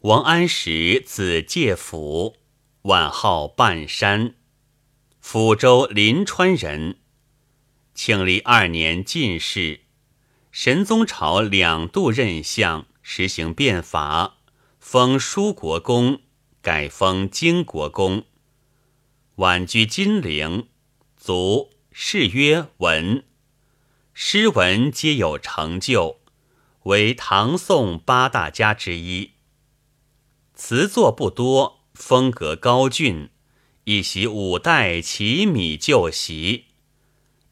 王安石字介甫，晚号半山，抚州临川人。庆历二年进士，神宗朝两度任相，实行变法，封舒国公，改封荆国公。晚居金陵，卒，谥曰文。诗文皆有成就，为唐宋八大家之一。词作不多，风格高峻，一袭五代奇米旧习，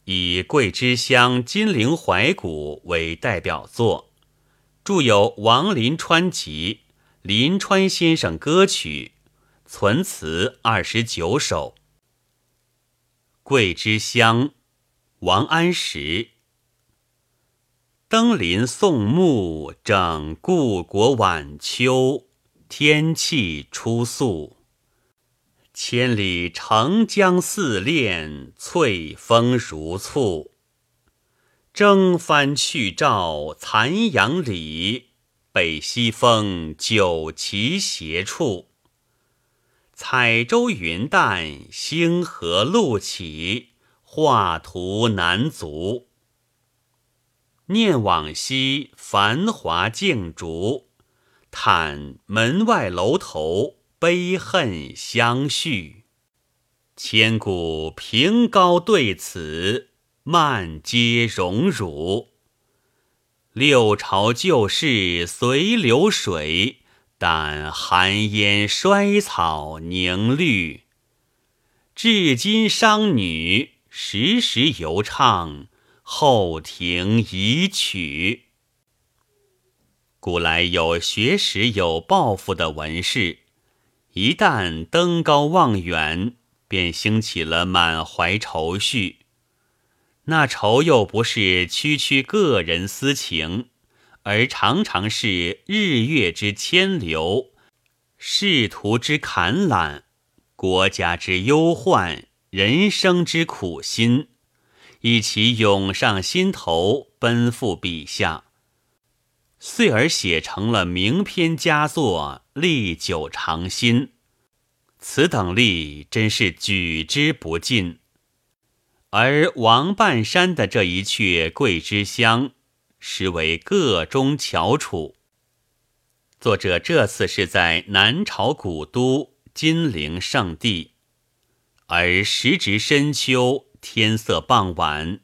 以《桂枝香》《金陵怀古》为代表作，著有《王林川集》《林川先生歌曲》，存词二十九首。《桂枝香》，王安石。登临宋穆，整故国晚秋。天气初肃，千里澄江似练，翠峰如簇。征帆去照残阳里，北西风酒旗斜处。彩舟云淡，星河路起，画图难足。念往昔繁华竞逐。叹门外楼头，悲恨相续。千古平高对此，漫皆荣辱。六朝旧事随流水，但寒烟衰草凝绿。至今商女时时犹唱后庭遗曲。古来有学识、有抱负的文士，一旦登高望远，便兴起了满怀愁绪。那愁又不是区区个人私情，而常常是日月之牵流、仕途之坎缆、国家之忧患、人生之苦心，一起涌上心头，奔赴笔下。遂而写成了名篇佳作，历久长新。此等例真是举之不尽。而王半山的这一阙《桂枝香》，实为个中翘楚。作者这次是在南朝古都金陵圣地，而时值深秋，天色傍晚，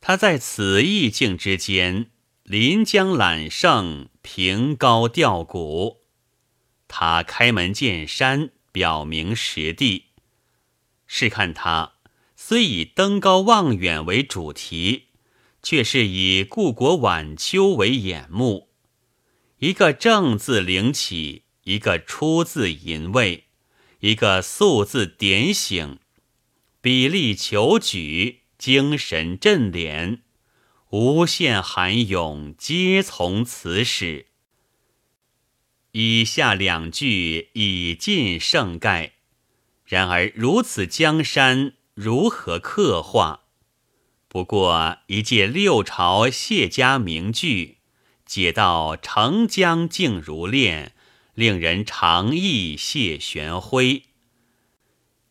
他在此意境之间。临江揽胜，凭高吊古。他开门见山，表明实地。试看他虽以登高望远为主题，却是以故国晚秋为眼目。一个正字领起，一个出字引味，一个素字点醒，比例求举，精神振敛。无限寒涌，皆从此始。以下两句已尽盛概，然而如此江山如何刻画？不过一介六朝谢家名句，解到澄江静如练，令人长忆谢玄辉。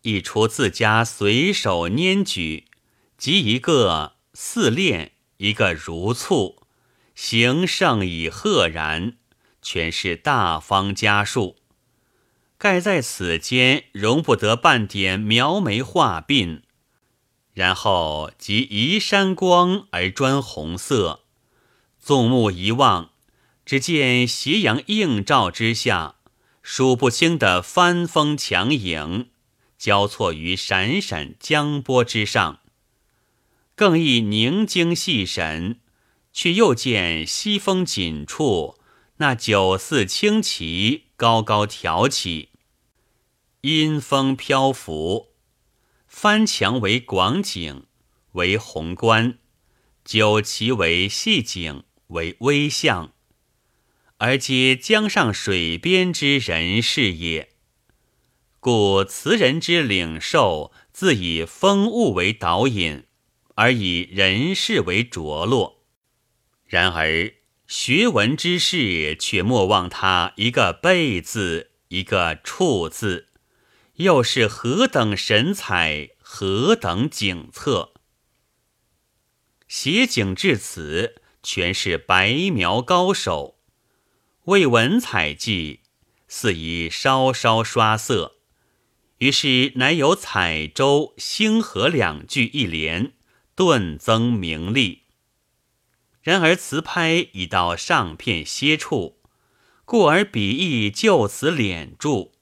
一出自家随手拈举，即一个似练。一个如簇，形胜已赫然，全是大方家数。盖在此间容不得半点描眉画鬓，然后即移山光而专红色。纵目一望，只见斜阳映照之下，数不清的帆风强影，交错于闪闪江波之上。更易凝精细神，却又见西风紧处，那九四轻旗高高挑起，阴风飘拂，翻墙为广景，为宏观；九旗为细景，为微象，而皆江上水边之人事也。故词人之领受，自以风物为导引。而以人事为着落，然而学文之事却莫忘他一个备字，一个处字，又是何等神采，何等景策。写景至此，全是白描高手。为文采记，似已稍稍刷色，于是乃有彩舟、星河两句一联，顿增名利。然而词拍已到上片歇处，故而笔意就此敛住，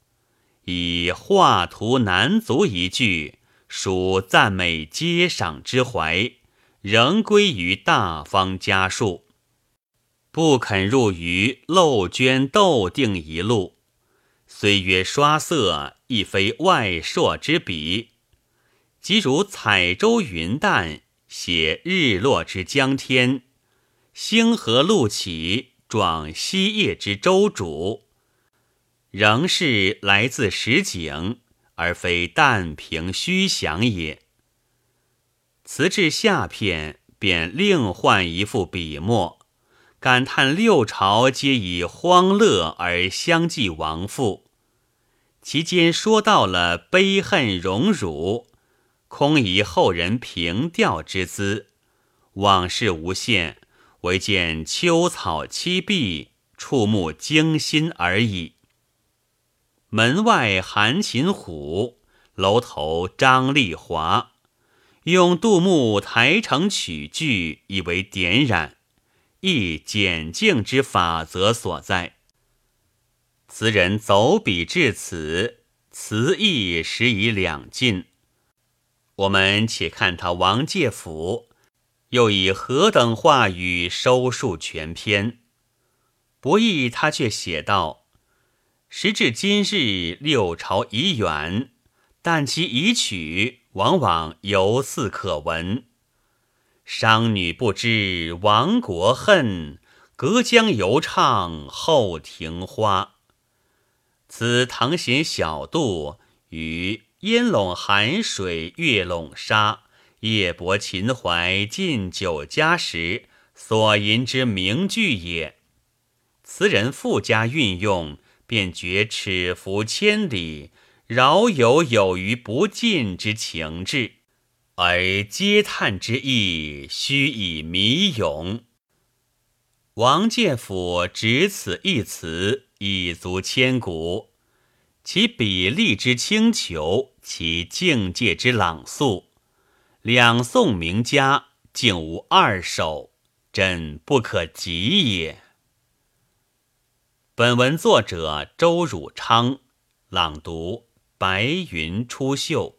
以画图难足一句，属赞美皆赏之怀，仍归于大方家数，不肯入于漏捐斗定一路。虽曰刷色，亦非外硕之笔，即如彩舟云淡，写日落之江天。星河路起，状西夜之舟主，仍是来自实景，而非但凭虚想也。词至下片，便另换一副笔墨，感叹六朝皆以荒乐而相继亡父，其间说到了悲恨荣辱，空以后人凭吊之姿，往事无限。唯见秋草栖碧，触目惊心而已。门外韩擒虎，楼头张丽华，用杜牧台城曲句以为点染，亦简静之法则所在。词人走笔至此，词意实已两尽。我们且看他王介甫。又以何等话语收束全篇？不意他却写道：“时至今日，六朝已远，但其遗曲往往犹似可闻。商女不知亡国恨，隔江犹唱后庭花。此唐贤小杜与烟笼寒水月笼沙。”夜泊秦淮近酒家时所吟之名句也。词人附加运用，便觉尺幅千里，饶有有余不尽之情致，而嗟叹之意须以弥咏。王介甫只此一词，已足千古。其笔力之清遒，其境界之朗肃。两宋名家竟无二首，真不可及也。本文作者周汝昌，朗读：白云出岫。